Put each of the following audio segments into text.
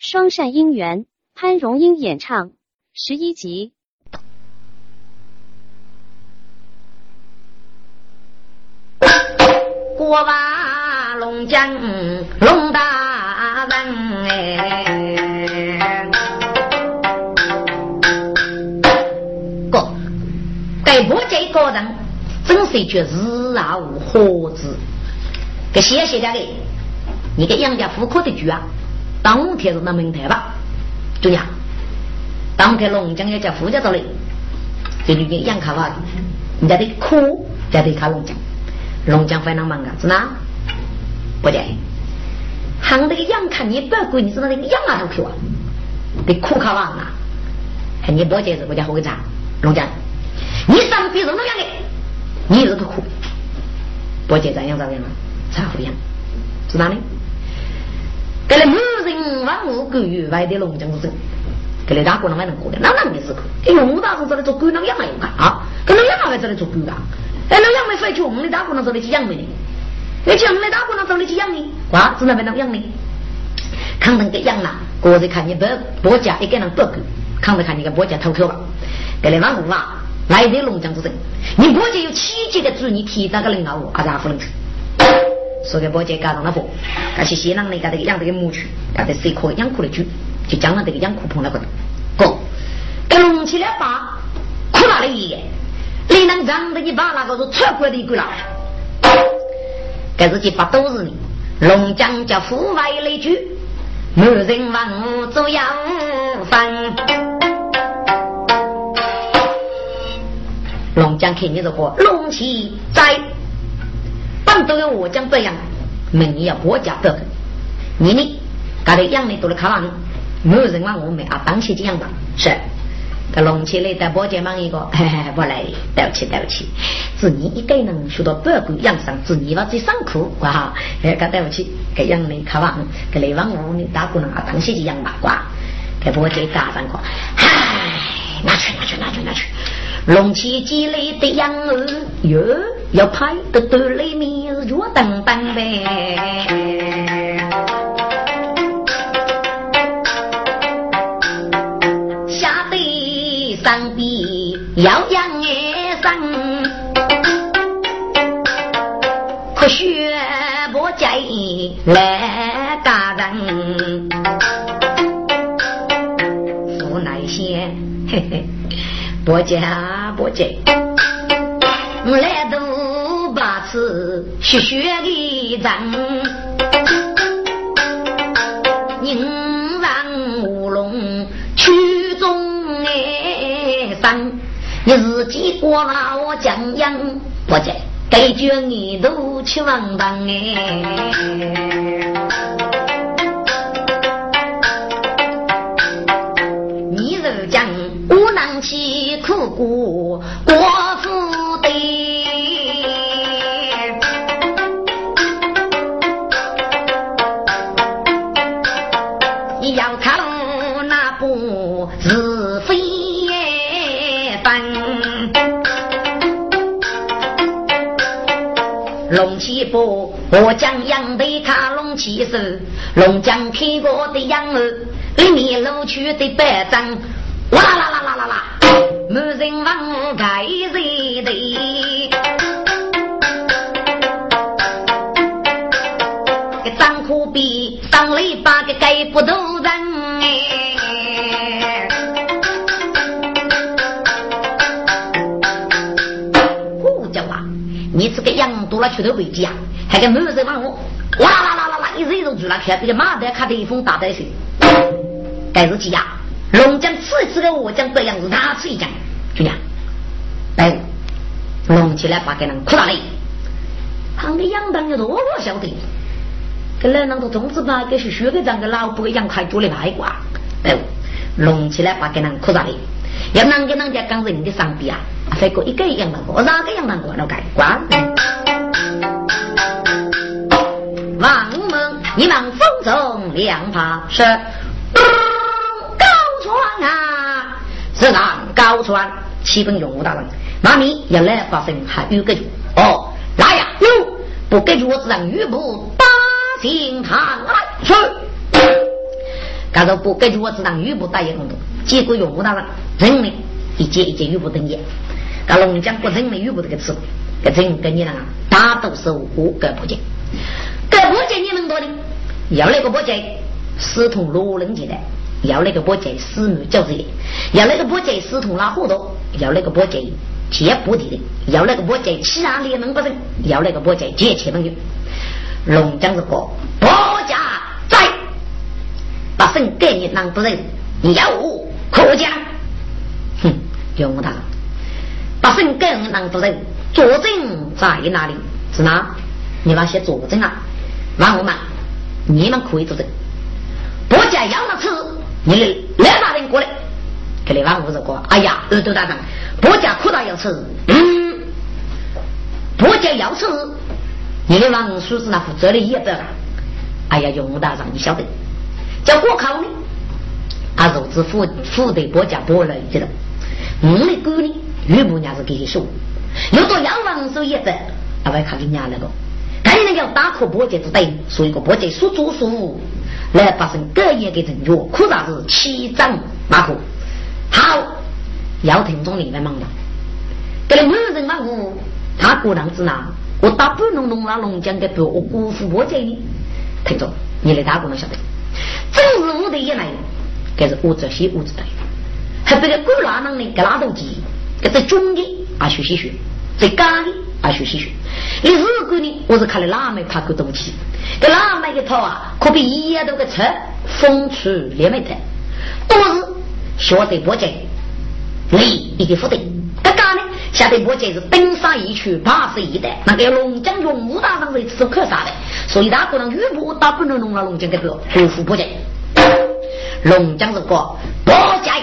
双善姻缘，潘荣英演唱，十一集。过完龙江龙大人哎，哥，该不这个人真是一句日啊无何子，给谢谢家的，你给杨家户口的句啊。当天是那门台吧，对呀。当天龙江要叫富家走嘞，这就跟养卡哇，人家得苦，才得卡龙江。龙江非常忙啊，是哪？不对，喊那个养看你不要管你是那个养啊都去啊，得苦卡哇啊。看你不接是国家好个咋？龙江，你上比人都养的，你日头苦，不接咱养咋样啊？茶壶养，是哪里？给了人万物狗与外的龙江子，给了大姑娘还能过的，那哪没事？哎呦，我大叔这里做狗那养还用看啊？跟那养还这里做狗啊？哎，那养没费穷的大姑娘这里去养没呢？那穷的大姑娘这里去养呢？哇，只能被那养呢？看能给养了，过着看你不不家一个人不够，看着看你个不家偷口吧？给了万物啊，来的龙江子镇，你国家有七级的主，你提那个领导我，阿咋不能去？说给伯姐搞上了不？那些西南那个这个养这个母猪，搞得谁可养苦的猪，就将了这个养苦棚那个。哥，给隆起来把苦哪里？你能让得你把那个是错过的一个了？这是去把都是你，龙江叫户外来住，没人问我做养饭。龙江看你这个龙气在。都有我讲这样，门要国家的，你呢？搞得养的都来看望，没有人问我们啊，当起这样吧？是，他弄起来在包间忙一个，嘿嘿，不来，对不起，对不起，子女一个人学到八股养生，是你把最辛苦，哇哈，哎，个对不起，给养的看望，给来望我们大姑娘啊，当起这样吧，瓜，给包间打上个，唉，拿去，拿去，拿去，拿去。龙起积累的养儿哟，要拍得兜里面热当当呗。下得上边要养儿生，可学不见来大人，无奈些，嘿嘿。不家不家，我来都把此血血的脏，宁让乌龙曲中哎生，你自己过了我江阳不家，该叫你都去王当哎。起苦过国府的，要看那不是非分。龙起波，我将养的卡龙起手，龙江开过的羊儿，里面露出的白章。哇啦啦！没人问我该谁的，个张苦逼，张雷把个该不都人哎！胡叫啊！你这个羊多了，去头回家，还个没人问我，哇啦啦啦啦！一人一住了，看这个马德卡的风打在谁？该是几呀？龙江次次的我将这样子大吃一讲，就讲，来，龙起来把给人哭大嘞，旁边杨当的多我晓得，跟来那个种子吧，给是学个长个老不给杨开做的外挂，哎，龙起来把给人哭大嘞，要啷个啷家讲人的上边啊，再过一个杨当过，哪个杨当过了该挂？王们，你们风中两怕是。啊，是那高川，七分用武大人，妈咪要来发生还有个哦，来呀，有不给我子让吕布打进堂来去。他说不根据我知道玉不打一工作，结果用不到了，人呢一节一节玉不等业，那龙江不人的玉部这个词，这人跟你那大都是我个不见，个不见你们多的，要那个不见，私通罗人进来，要那个不见私密交子要那个不见私通拉糊涂，要那个不见接不地的，要那个不见其他联盟不成，要那个不见结亲朋友。龙江是个国家在，把神给你当不人，你要我可讲？哼，用他，把神给你当不人，作证在哪里？是哪？你那些作证啊？王我们，你们可以作证。国家要了吃，你来来大人过来，给你王五子过。哎呀，耳朵大长，国家可大要吃，嗯，国家要吃。你的王叔子那负责的也得了，哎呀，用大让你晓得，叫过考呢，啊，肉子负负得国家拨来知道，我的哥呢，岳母娘是给你说，有做洋王手也得，啊，外看给娘那个，赶紧要打破波节之对，所以个波节说做说来发生各业的成就，可啥是七张马虎，好，要听众里面忙了，给你没人马虎，他果然是哪？我打不能弄那龙江的不，我辜负我这里。听着，你的大姑娘晓得，正是我的爷来，这是我这些物质的，还别个鬼拉郎呢，给拉斗鸡，给在中的啊学习学，在家的啊学习学。你日果呢，我是看了哪门怕个东西，给哪门的套啊，可比一夜都个车风出连没得，都是学得不精，你一个不对。下得我姐是登山一曲，八十一代，那个龙江用武大上是吃可啥的，所以他可能遇不打不能弄了龙江这个国富不见。龙江是个国家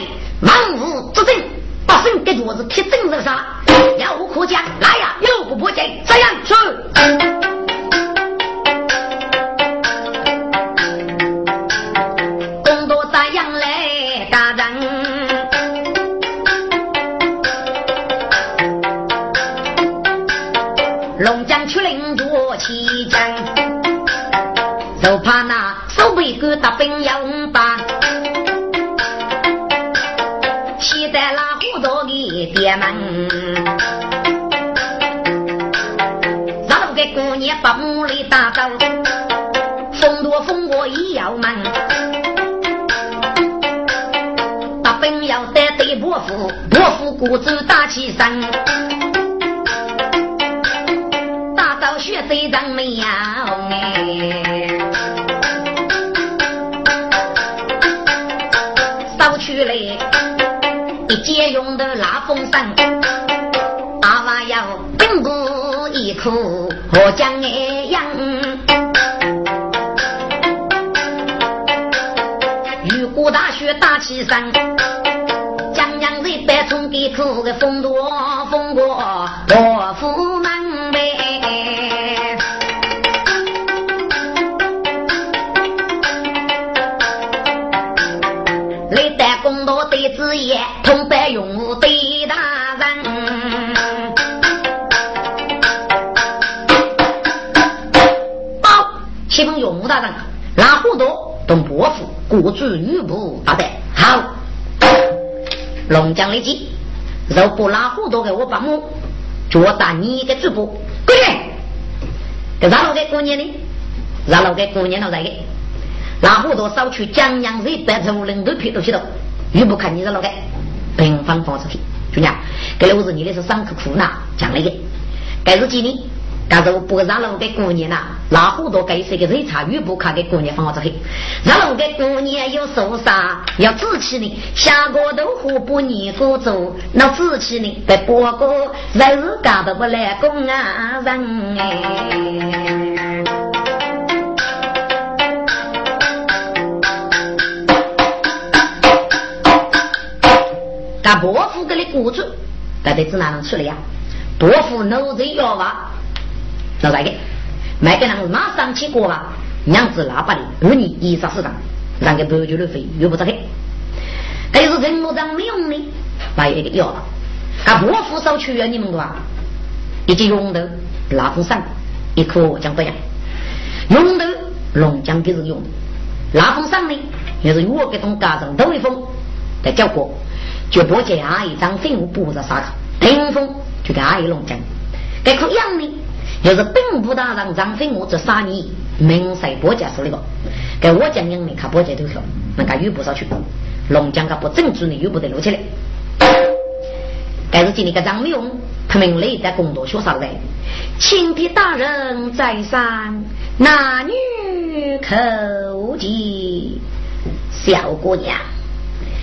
万物之政，八省给桌子铁证是啥？有苦讲，来呀、有苦不讲，这样说。起身，打到血水长没呀哎。一借用的拉风扇，阿娃要并不一哭，我将爱养。雨过大雪大起山，白冲给苦个风多风过我府门呗。历代公道对子言。同白用对大人，报启封用大人，拉糊涂同伯父，国主女仆大德好。龙江立即，若不拉糊涂给我把母，就打你的嘴巴，滚！给让老给过年呢？让老给过年了再给。拉糊涂少去江阳水白头人都皮都皮头，又不看你让老给。平方方式去，就娘，给我是你的是上课苦恼讲了一个，该是几年，但是我不让老给过年呐，那好多该是个热茶雨不卡给过年方子去，让老给过年有受伤，要支气呢，下个都活不年过走，那支气呢，在波哥日日干的不来工啊人哎。他伯父给你雇主，到底指哪能去了呀？伯父奴才要吧，那咋个？卖给人马上去过吧，娘子喇叭的，半年一十四张，让个白酒的费又不着黑。但是人木长没用的，把一个要了。他伯父少去了你们多啊？一只用的拉风扇，一颗将不样。用的龙江给是用的，拉风扇呢？也是我给东家长都一封的叫过，就不见阿姨张飞我不着啥个，顶风就给阿姨弄讲，该可养呢，要是并不大让张飞我这三年明赛波家说那个，给我讲养你看波家都晓，那个有不少去，龙江个不正主呢又不得录起来。但是今天个张美容，他们累在工作学啥子？请的大人在上，男女口技。小姑娘，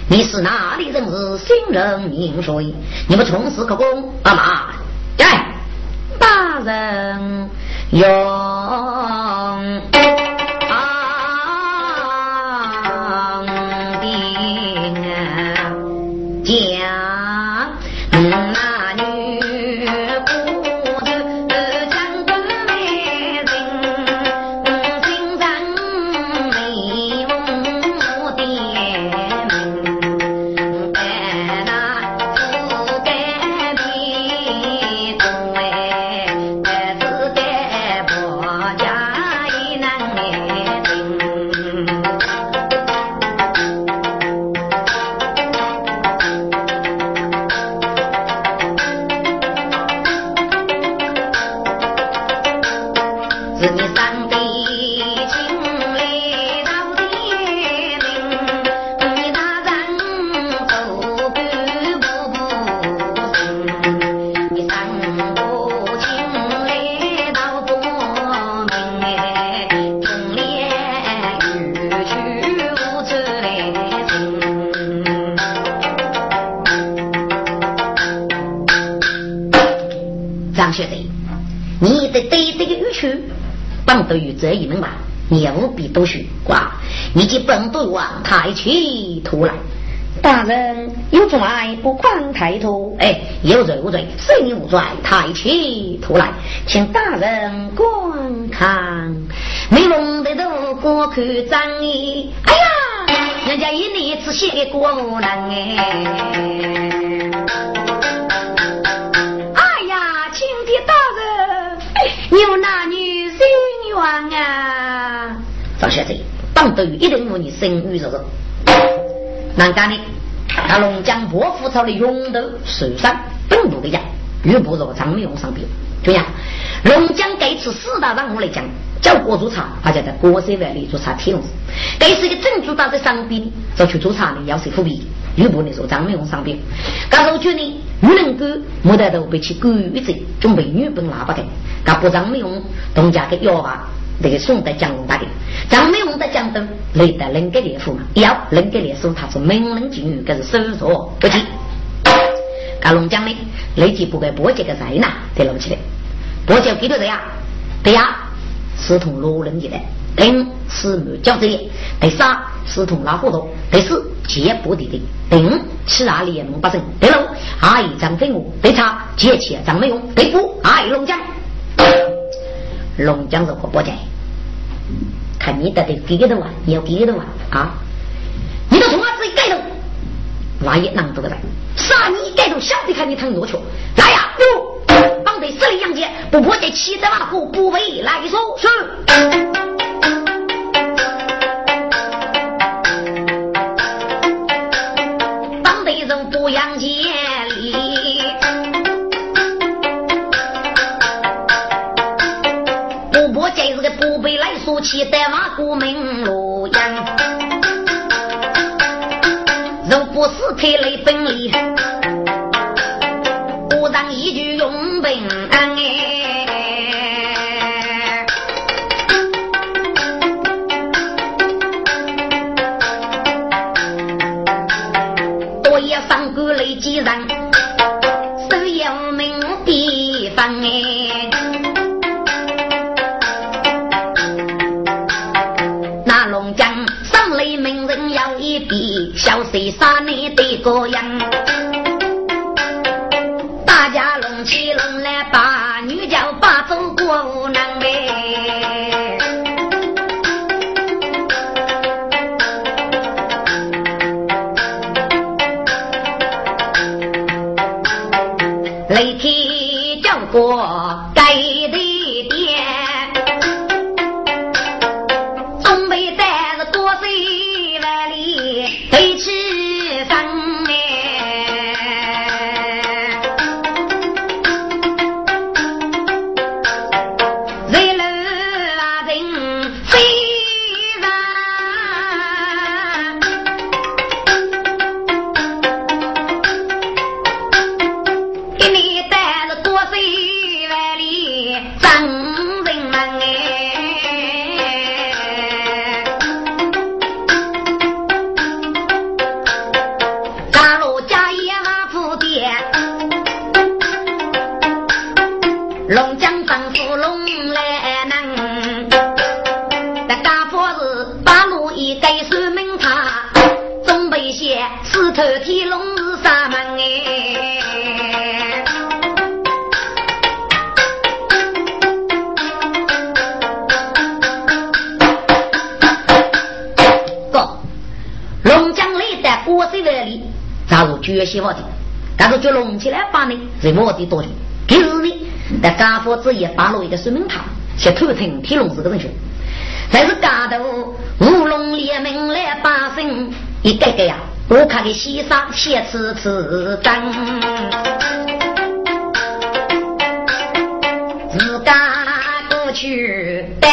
你是哪里人？是新人名谁？你们从事可供？阿妈，人用。这一门吧，你务必读书，哇！你去本都往抬起头来。大人有罪不宽抬头，哎，有罪无罪，谁无罪？抬起头来，请大人观看。没弄得都过去张衣，哎呀，人家一年只写个过能哎。哎呀，请的大人，有男女。王啊，张小姐，当得一定为你生育日子。难干的，那龙江伯父朝的永头受伤，本部的家又不若张美容上边。对呀，龙江这次四大任务来讲，叫国做茶，他就在国税外里做茶铁笼子。这是个正主打在上边，找去做茶的要是富比，又不能说张美容上边。刚我觉得女人哥莫得都被其狗一子准备女本喇叭的。噶不张美容东家的要啊，那个送到江龙大的，张美容的江东累得人格烈夫嘛，要人格烈夫，他是名人境遇，可是手错不起。噶龙江呢，累计不该波杰个在哪得捞起来，波杰几多人呀？对呀，是同罗人的的，等是没交子的，第三是同拉糊涂，第四接不地的，第五吃哪里也能发生，第六阿姨张飞我，第七借钱张美容，第五阿姨龙江。龙江是活宝在，看你得得几个多啊？你要几个多啊？啊！你都从我自己盖头，万一能做个来，杀你盖头，想得看你疼多去。来呀，不，绑得十里杨戬，不破这七十万户，不为来说是。得人不杨戬。气得马过门洛阳，若不是特雷本领，不当一句用本哎。小谁杀你的个样？起来把呢，是我的多久？可是呢，在家父子也发了一个水明堂，先偷听天龙寺的人说，但是家头乌龙联名来把声一个个呀，我看的西沙先吃吃灯，自家过去带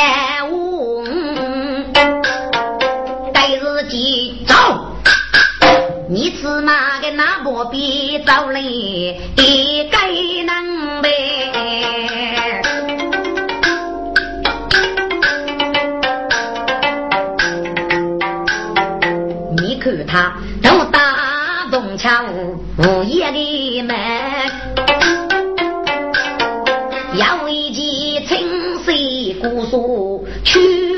你吃嘛？那不必找你一个能呗？你看他都打中枪，午夜的门，要一记青色古书去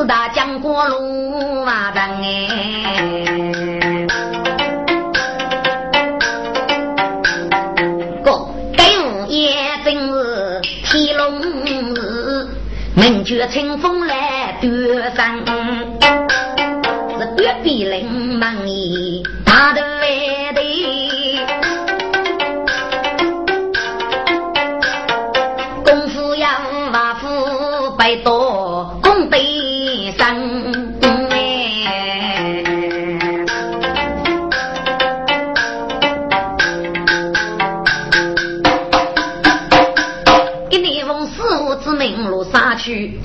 四大将过路马灯哎，哥，该午夜正是天龙日，门绝清风来端山，是隔壁邻门大头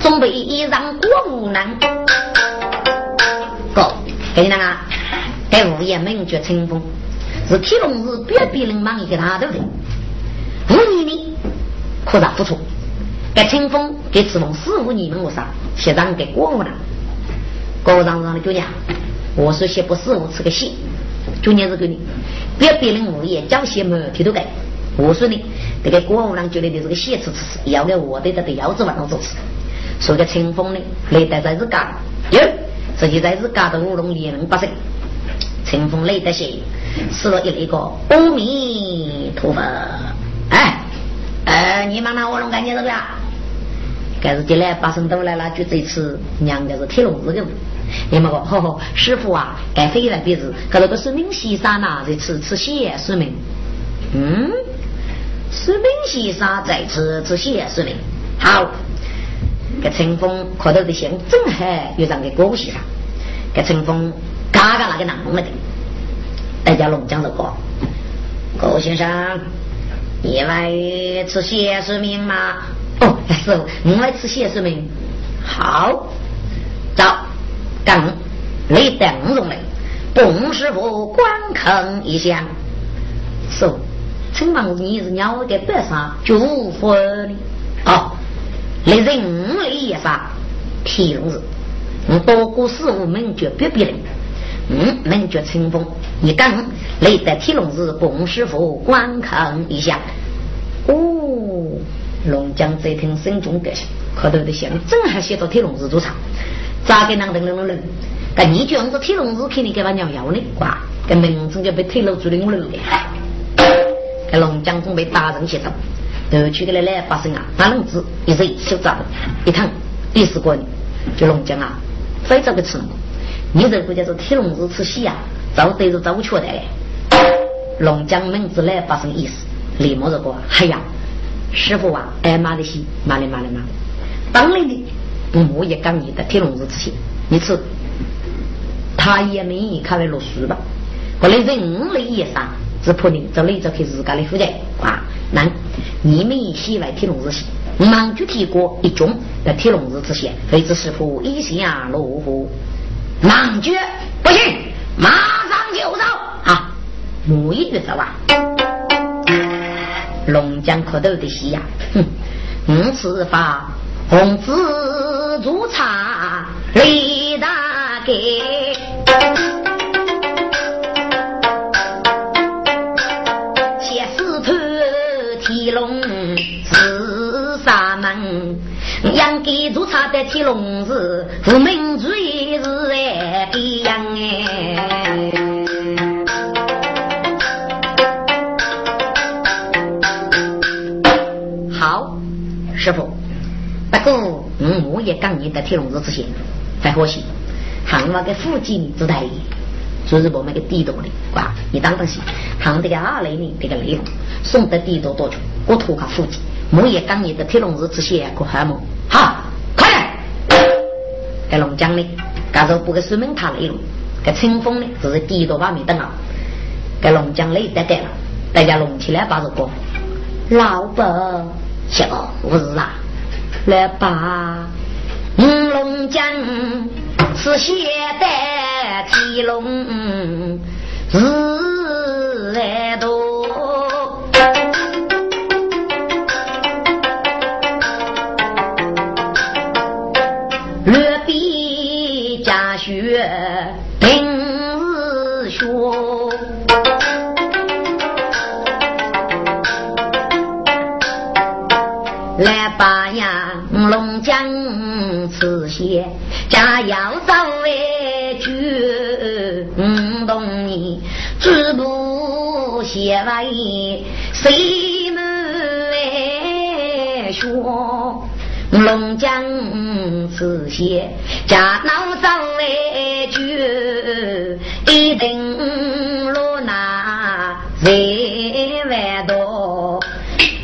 准备一场国务难。哥，给你啊，该物业名绝清风，是天龙寺别别人忙一个他对不对？五年呢，可咋不错。给清风给赤峰师傅你们我啥？写上给国务了。国务上上的姑娘，我说写不师傅吃个戏，就年是给你，别别人物业交些么提都给。我说呢，这个国务上觉得你这个戏吃吃要给我的这个腰子往上做吃。说个清风呢，累得在日干，哟，自己在日干的乌龙连能不胜。清风累得些，死了一那个阿弥陀佛。哎，呃，你妈妈乌龙干净是不是？该是进来八声都来了，就这次娘家是铁笼子的。你们说，师傅啊，该飞来鼻子，可那个是明西山呐，在吃吃血是明。嗯，是明西山在吃吃血是明。好，给陈峰看到的像正好又让给郭先生，给陈峰嘎嘎那个难弄了的，大家龙江的歌，郭先生，因为吃血是明吗？哦，师傅，你来吃血是没？好，走，等，你等着嘞。董师傅观看一下，师傅，请问你是鸟的白沙就分？哦，来人类也杀，天龙我多过师傅门绝别别人，嗯，门绝清风，你刚来得天龙寺，董师傅观看一下，哦。龙江这听心中感想，可头的想，正好写到铁笼子主场，咋个能等等等？但你就用这铁笼子肯定给他鸟咬呢，哇！跟名字就被推露出来我了的。跟龙江准备打人协商，头去给来来发生啊！打笼子一热就炸了，一烫第四个就龙江啊，非找个吃你这个叫做铁笼子吃戏啊，早对着早缺的嘞。龙江名字来发生意思，李某说过，哎呀，师傅啊，哎妈的西，妈的妈的妈的，当然的，我也讲你的铁笼子之前，你吃，他也没看为落书吧？后来人类也杀，只怕你这里就开自家的负责啊！那你们喜欢铁笼子些，忙就提过一种在铁笼子之前，非知师傅一下落户，忙绝不行，马上就走啊！我一就走啊！龙江磕头的戏呀，哼！五次发红子煮茶李大给，养给煮茶的提笼子，无名嘴是哎别样哎。好师傅，不过我也讲你的铁笼子之前，很可惜，行那个附近只带，就是我们个地道的，哇！你当当心，行这个二类呢，这个内容送的地道多久？我托卡附近，我也讲你的铁笼子之前可还么？好，快来！在龙江呢，刚才不个苏门塔内容，在清风呢，只是第一道外面等啊。在龙江内得得了，大家弄起来把这个老板。小不是啊，来把五龙江是现代提龙是来多，龙江刺血，家要早为绝，五动你止不写完，谁没说？龙江刺血，家老早为绝，一定落那谁万多。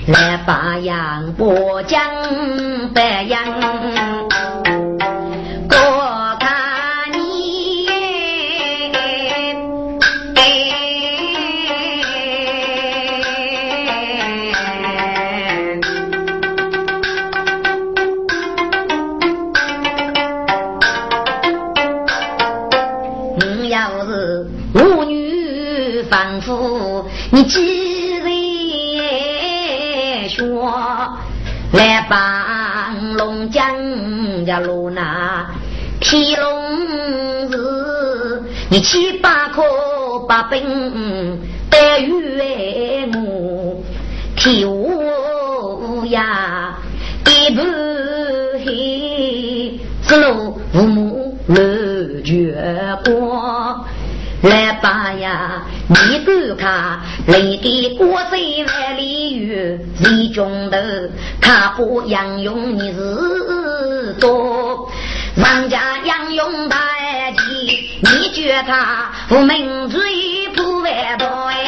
来把杨波江白杨，夫，你记。来帮龙江家路那提笼子，你七八颗八本白玉木，提我呀一半黑，子路父母乐绝光。来吧呀！你观看，雷的国贼万里远，谁中头他不杨勇你是多，人？家杨勇大吉，你觉他不名罪不外多哎。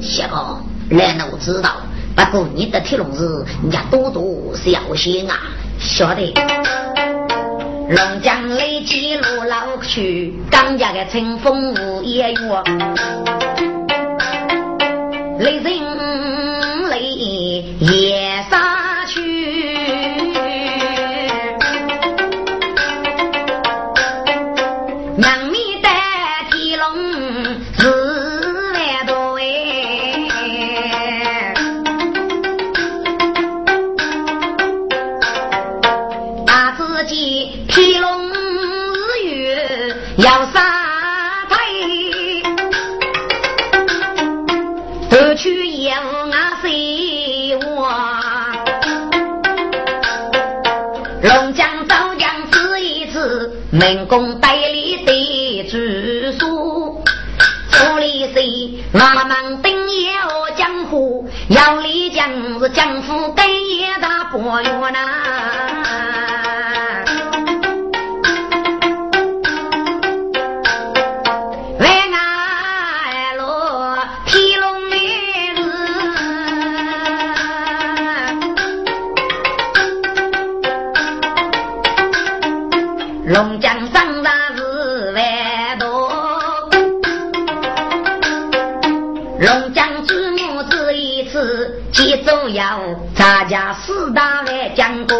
小哥，难道知道？你的铁笼子，人家多多小心啊！晓得。龙江雷击路老去，刚家的清风无烟雨，雷人能工代理的住所，处理谁？俺们登要江湖，要里江是江湖龙江上山是万多，龙江之母只一次，记住要咱家四大来讲过。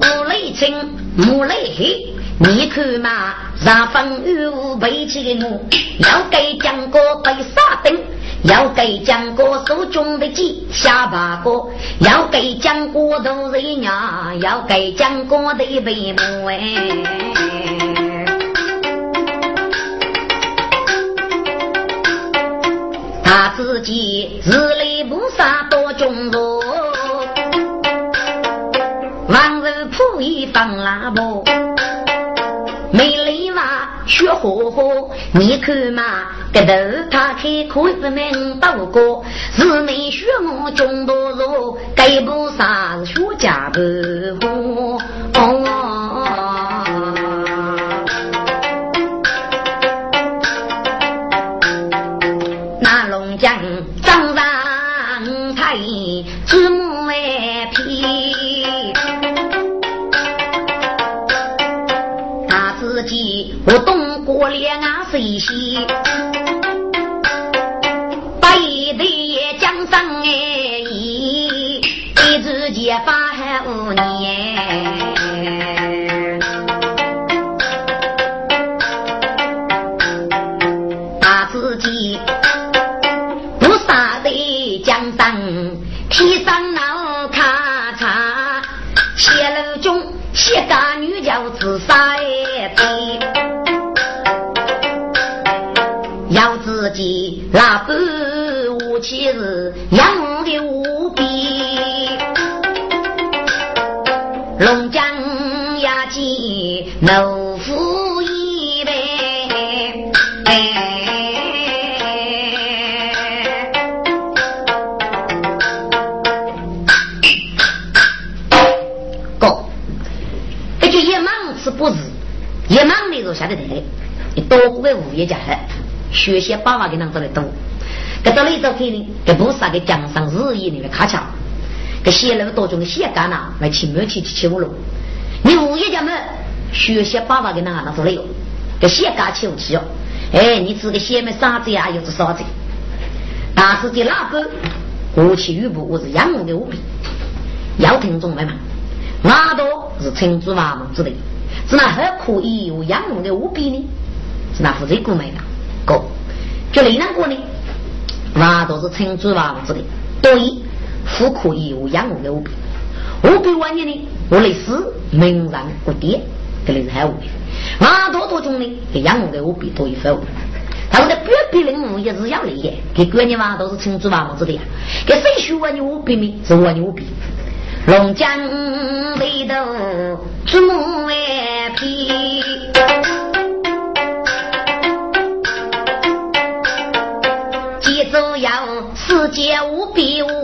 五雷青，木雷黑，你看嘛，上风雨无背起的我，要给讲过被杀灯。要给江哥手中的鸡下八个，要给江哥都人娘，要给江哥的背母哎。他自己日里不杀多中弱，往日铺一放拉布，美丽娃学火火，你看嘛。个头他开口不明多个，是没学我中多弱，该不啥是学家不活。那龙江张上太子母外皮，他自己我懂过脸啊谁西。发还五年，老夫一杯。哥，这就一忙是不是？一忙的就下得台，你多个物业家了，学习爸爸给拿出来多。这到雷州去呢，这不是那个江上日夜里面卡墙。个写那么多种的写干呐，来起没起起起五了。你物业家们学习爸爸给那拿出来哟，个写干起不起哦？哎，你这个写没啥子呀？又是啥子？但是这那个过去语部我是养我的无比，要听众们嘛，那都是陈祖娃们之类，是那还可以有养我的无比呢？是那负责购买的？哥，就雷南过呢？那都是陈祖娃们之类，对。富可以有养我的五笔，五笔万年呢，我类似名人古典，这里是还五笔。马多多种呢，给养我的五笔多一分。他们的别别人物也是要厉害，给官人嘛都是称之万物之的呀。给谁说万你五笔呢？是万你五笔。龙江北头祖母外皮，记住要世界无比无。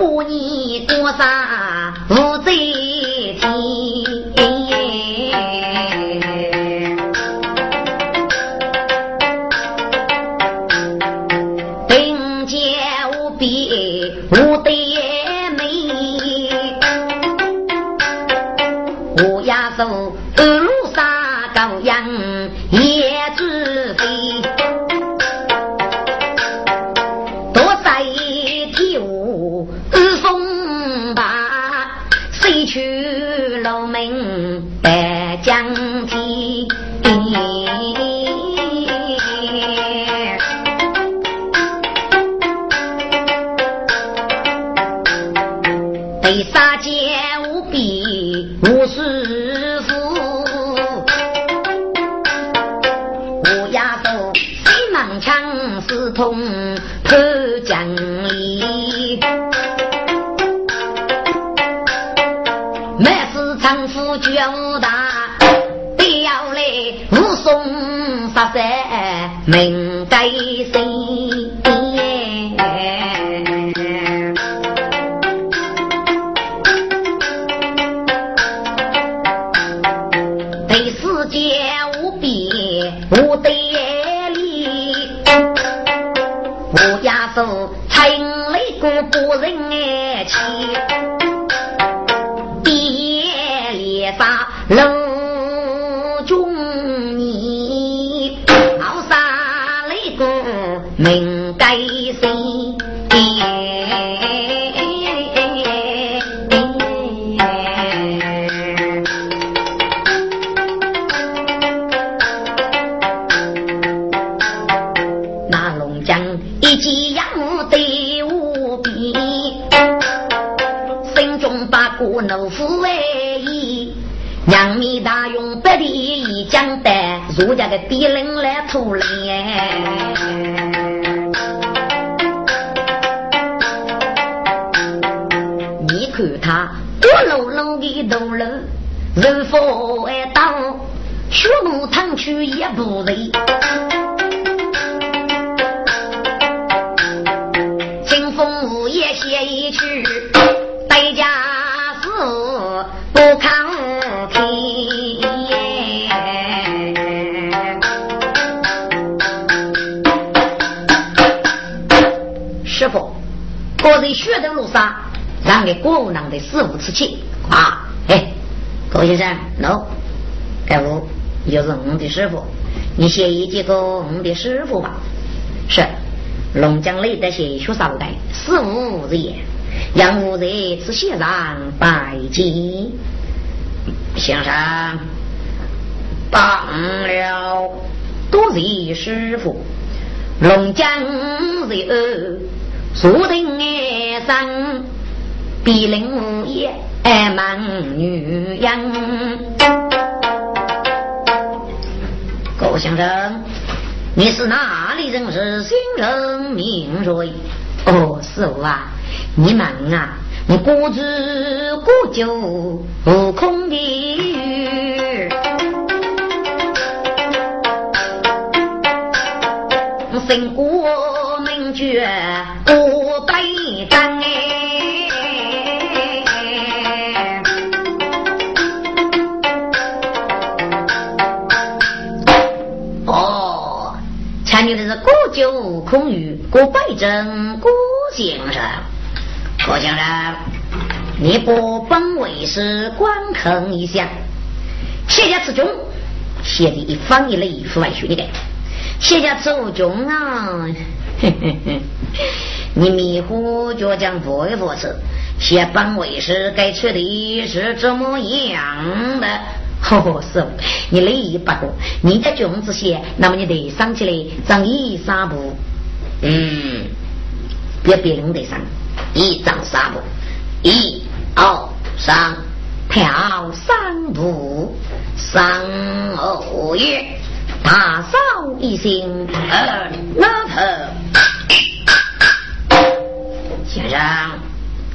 我你多少负罪命该生。对世界无比无对立，我亚手陈雷公不人敌人来偷懒。你看他多露露的头颅，人风爱当，血怒烫去也不累。让给国务郎的师傅吃气啊！哎，高先生，no，该不又是我们的师傅，你写一几个我们的师傅吧。是，龙江雷的写学啥不带？师傅日也，让我在此线上拜见先生，当了多谢师傅，龙江日。坐定爱上，比邻无业爱忙女人。郭先生，你是哪里人？是新人名瑞？哦，是我啊，你忙啊，你过子过酒无空的。生过名绝。前女的是古酒空余，古白珍，古先生，郭先生，你不本为是观看一下，谢家之中写的一方一类父外学的，谢家之中啊，嘿嘿嘿。你迷糊就讲不会佛子，写本为师该出的是怎么样的？呵呵，师傅，你累一百个，你的卷子写，那么你得上起来长一三步，嗯，别别人得上一张三步，一二三，跳三步，三二一，大扫一心二拉头。先生，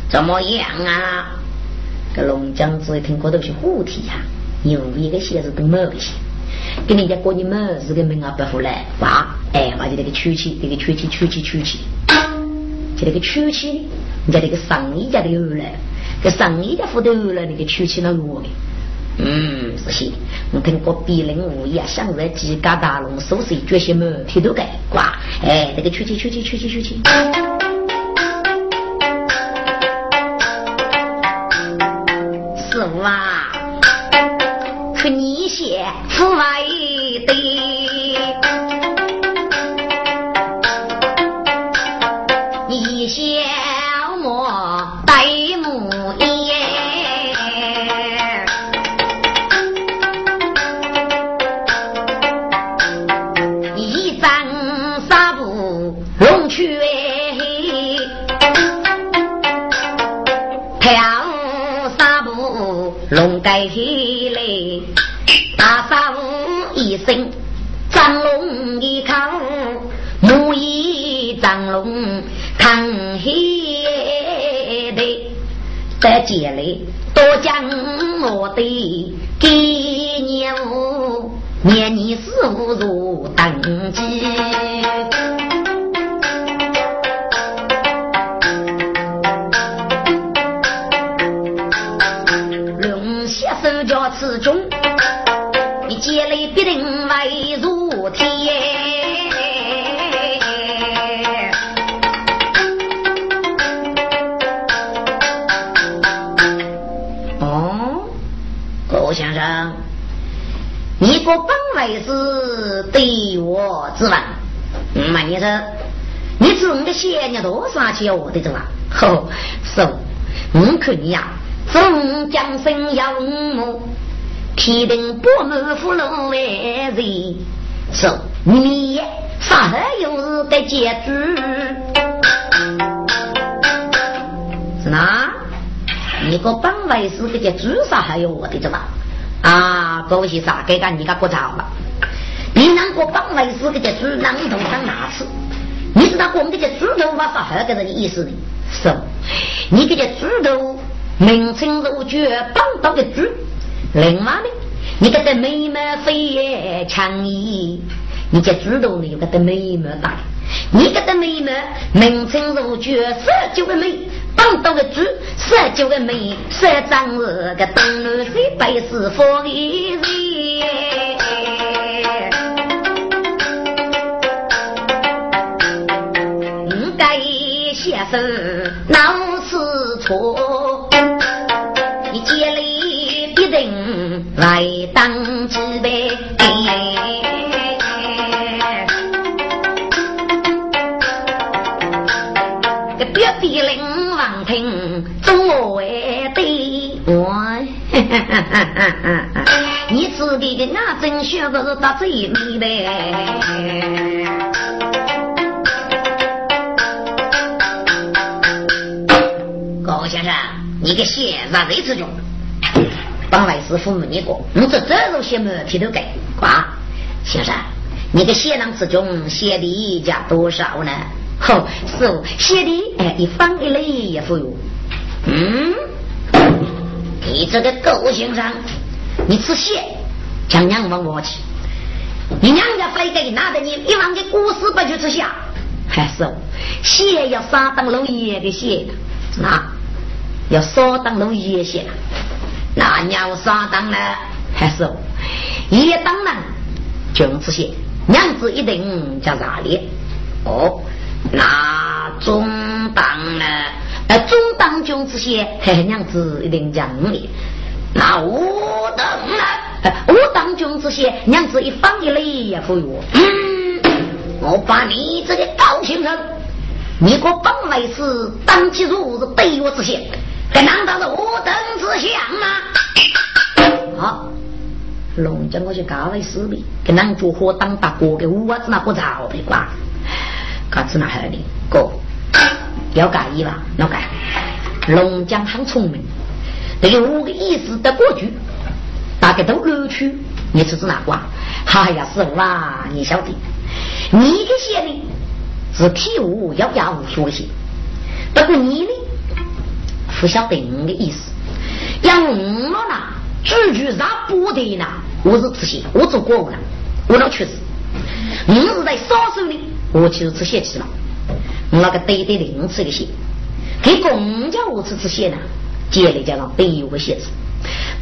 怎么样啊？这龙江子一听，过都是虎体呀！有一个鞋子都没个鞋，跟人家过你们是个门啊，不回来哇！哎，把就那个曲奇，那个曲奇，曲奇，曲奇，就那个曲奇，人家那个上一家的有了，这上一家户头有了那个曲奇那个的。嗯，是些，我听过比邻物业想在几家大龙收拾这些么？提都盖挂，哎，那个曲奇，曲奇，曲奇，曲奇。哇！你写父外的，你小莫戴木叶，一张纱布龙去。龙盖起来，大嗓姐来多将我的给你五，年年事务如登记。个本来是对我之问，马先生，你挣的钱你多少钱我的着啊？吼，是，我看你呀，总将生要五天定不满福禄为人，是，你啥又是个结局？是哪？你个本来是个结局，啥还有我的着吧？啊，各位先生，该干你个过早了。你那个帮来是个叫猪囊头上拿吃，你知道我们这个猪头发啥个人的意思呢？是，你这个猪头名称如绝帮到的猪，另外呢，你给这个眉毛飞也强毅，你这猪头呢有个的眉毛大，你给这个眉毛名称如绝色就个美。当到个猪，十九个妹，十张是个东南西北是方言人。先生闹是错，你家里必定来当几辈。个别地灵。听多为对，我，你自己的那真学不是到最美呗？先生，你个鞋子最吃重，本来是父母你过，你这这种鞋没剃头盖，挂先生，你个鞋囊之中鞋底加多少呢？吼，是哦写的哎，一方一类也富有。嗯，你这个狗先生，你吃血，将娘往我去。你娘家非给拿着你一万个古诗不就吃下？还是血要杀当老爷的血，那要少当老爷血。那你要杀当了，还是也当呢就吃血，娘子一定叫哪里？哦。那中当呢？呃，中当军之些，嘿嘿娘子一定讲你。那我当呢？我当军之些，娘子一放一雷也服我。嗯，我把你这个高先生，你个本来是当起如是对我之些，这难道是我等之相吗？好，龙江我去高位势力，跟男主伙当大哥的我子那不着的瓜。他只那海里哥要改一吧？要改。龙江很聪明，对于五个意思的过去，大概都扭曲。你是指哪卦？哎呀，师傅啊，你晓得，你这些呢是替我要加无所写，不过你呢，不晓得你的意思。要我呢，句句啥不得呢？我是吃些，我做过了，我老确实，你是在少数的。我其实吃血去了，我那个对对零吃的血，给公家我吃吃血呢，接里加上得有个血子，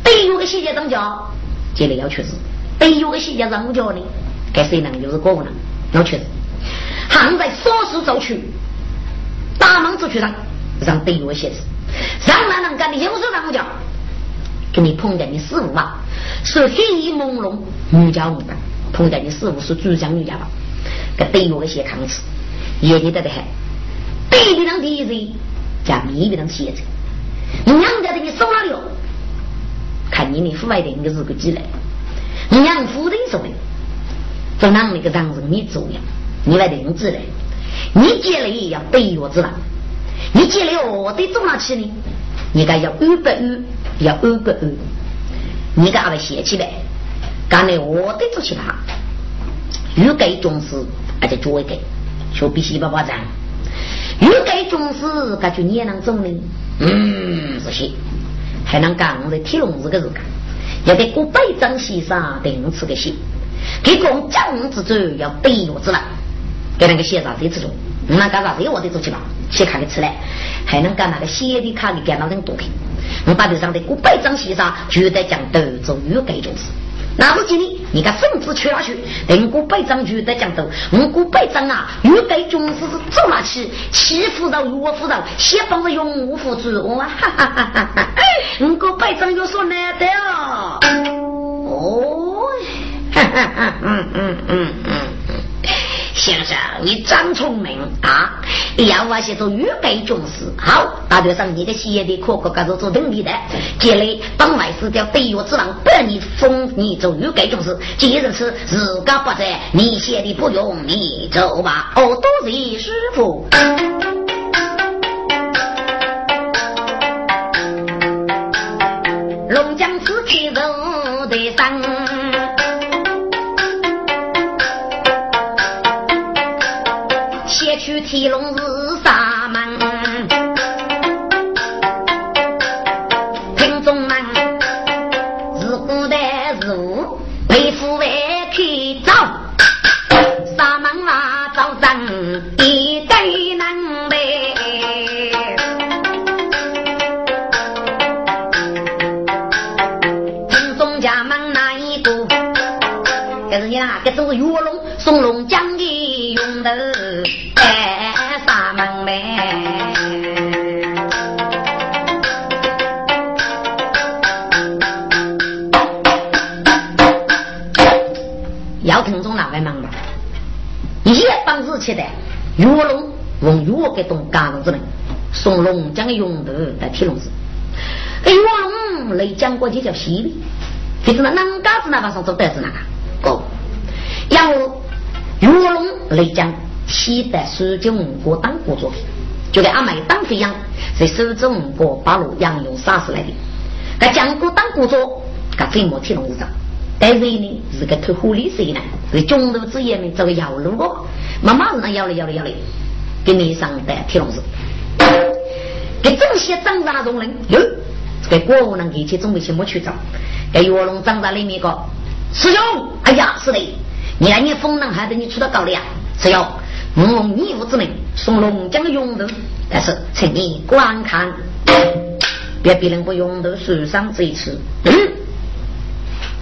得有个血家怎叫？接里要确实，得有个血家怎么叫呢？该谁能就是过不能，要确实。还在少数走去，大门出去上，让得有个血子，让哪能干的有时让我叫，给你碰见你师傅吧，是黑衣朦胧女家舞的，碰见你师傅是珠江女家吧。个对我个些抗词，也记得的很。对比上第一人，加秘密上写着。你娘家的你收哪里了？看你的父爱的应该是个积累。你娘夫人说的，做哪那个当人你重要？你来定制嘞？你接来要对我知道。你接来我得做哪去呢？你该要安不安，要安不安。你该把写起来，干来我得做其他。欲盖重视，而且作为盖，说必须把把账。欲盖重视，感觉你也能做呢？嗯，这些还能讲在天龙日个事干，要给古百丈先生定此个戏，给讲将之主要对我之了，给那个先生这次中，那干啥子我得做去吧，先看个出来，还能干那个写的卡给干到人多看，我把头上的古百丈先生绝对将斗走越改就是。那不今天，你看孙子去哪去？等过百张就在讲头，我过百张啊，越该军师是走哪去？欺负到越夫人，先帮着用武夫子，我哈哈哈哈哈！我过百张有说难的哦，哦，哈哈哈，嗯嗯嗯嗯。先生，你真聪明啊！要我写做预备军事，好，大学生你的写的可可可做做等你的，接来帮外死掉北岳之王，不让你封你做预备军事。今日是自个不在，你写的不用你走吧。哦，多谢师傅。龙江此去龙是沙门，听众们，是古代儒，为父为开早，沙门话早上一对难背。听众家门哪一个？这是你啊，这是岳龙送龙江岳龙用岳给东干子之人送龙江的用头在天龙寺。哎，岳龙来讲过就叫西里，就是那南嘎子那把上做袋子那个。哦，然后岳龙来讲期待苏锦国当国作品，就给阿妹当飞扬，在苏锦国八路杨勇杀死来的。在江国当国作，他飞莫天龙寺上。但是呢，是个偷狐狸谁呢？是中途之夜呢，这个要路哦。妈妈是那要来要来要来，给你上的天龙寺，给这些长大中人哟，给国务人给去准备去没去找，给卧龙长大里面个师兄，哎呀，是的，你看你风能还得你出得高的呀，师兄，我用义务之名送龙江的用头，但是请你观看，别别人不用头受伤这一次，嗯。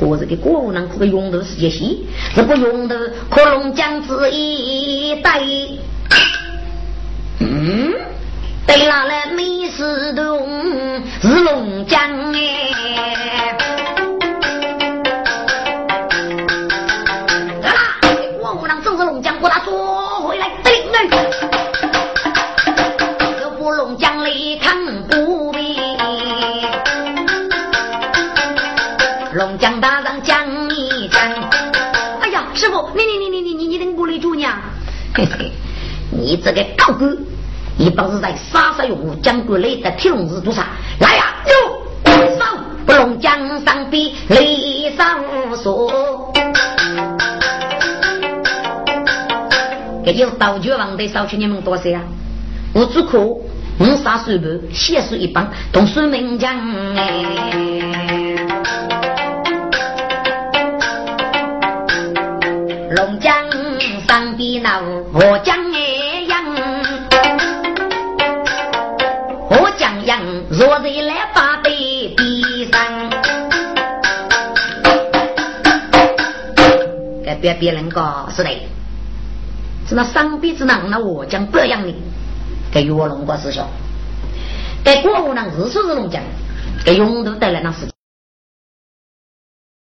我这个歌舞囊括的用的是这些这个用的可能将至一代个高官，一帮是在杀杀勇武，将国来的天龙寺做啥？来呀，有上不龙江上比雷上说，这就道具王的少去你们多少啊？我只可五杀水部，血水一帮，同孙明讲哎。龙江上的那我江别别人讲是的，是那上边之人那我将不养你，给与我龙国师兄，给国务人日说是龙江，给永都带来那事，